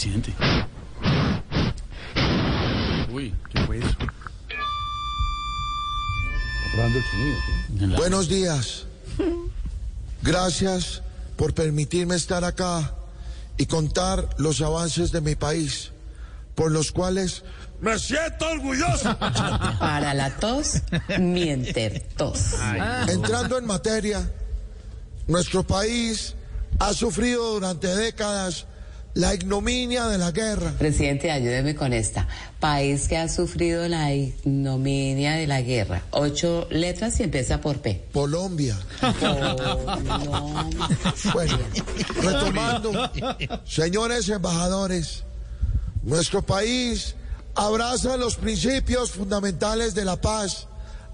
Presidente. Uy, ¿qué fue eso? Buenos días. Gracias por permitirme estar acá y contar los avances de mi país, por los cuales me siento orgulloso. Para la tos, mienter tos. Entrando en materia, nuestro país ha sufrido durante décadas la ignominia de la guerra. Presidente, ayúdeme con esta. País que ha sufrido la ignominia de la guerra. Ocho letras y empieza por P. Colombia. Colombia. Bueno, retomando, señores embajadores, nuestro país abraza los principios fundamentales de la paz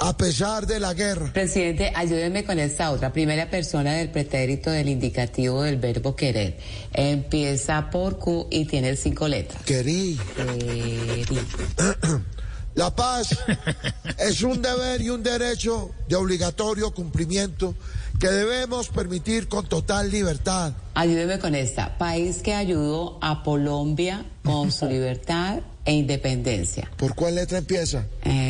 a pesar de la guerra. Presidente, ayúdeme con esta otra. Primera persona del pretérito del indicativo del verbo querer. Empieza por Q y tiene cinco letras. Querí, Querí. la paz es un deber y un derecho de obligatorio cumplimiento que debemos permitir con total libertad. Ayúdeme con esta. País que ayudó a Colombia con su libertad e independencia. ¿Por cuál letra empieza? Em,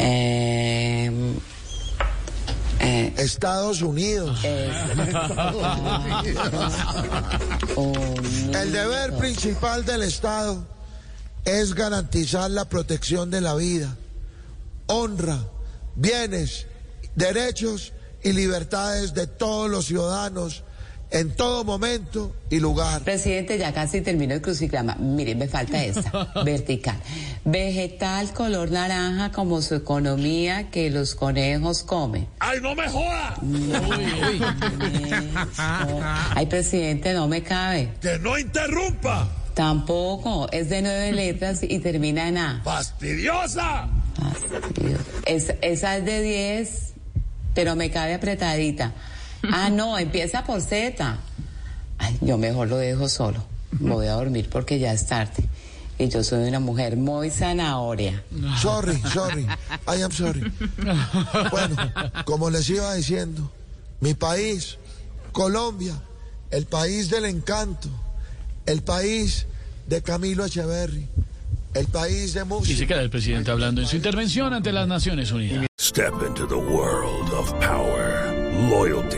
Em, eh, Estados Unidos. un- El deber principal del Estado es garantizar la protección de la vida, honra, bienes, derechos y libertades de todos los ciudadanos en todo momento y lugar. Presidente, ya casi termino el crucigrama. Mire, me falta esta, vertical. Vegetal color naranja como su economía que los conejos comen. ¡Ay, no me joda! Ay, presidente, no me cabe. ¡Que no interrumpa! Tampoco, es de nueve letras y termina en A. ¡Fastidiosa! Dios. Es- esa es de 10, pero me cabe apretadita. Ah, no, empieza por Z. Ay, yo mejor lo dejo solo. Me voy a dormir porque ya es tarde. Y yo soy una mujer muy zanahoria. Sorry, sorry. I am sorry. Bueno, como les iba diciendo, mi país, Colombia, el país del encanto, el país de Camilo Echeverry, el país de Y se música. queda el presidente hablando en su intervención ante las Naciones Unidas. Step into the world of power, loyalty,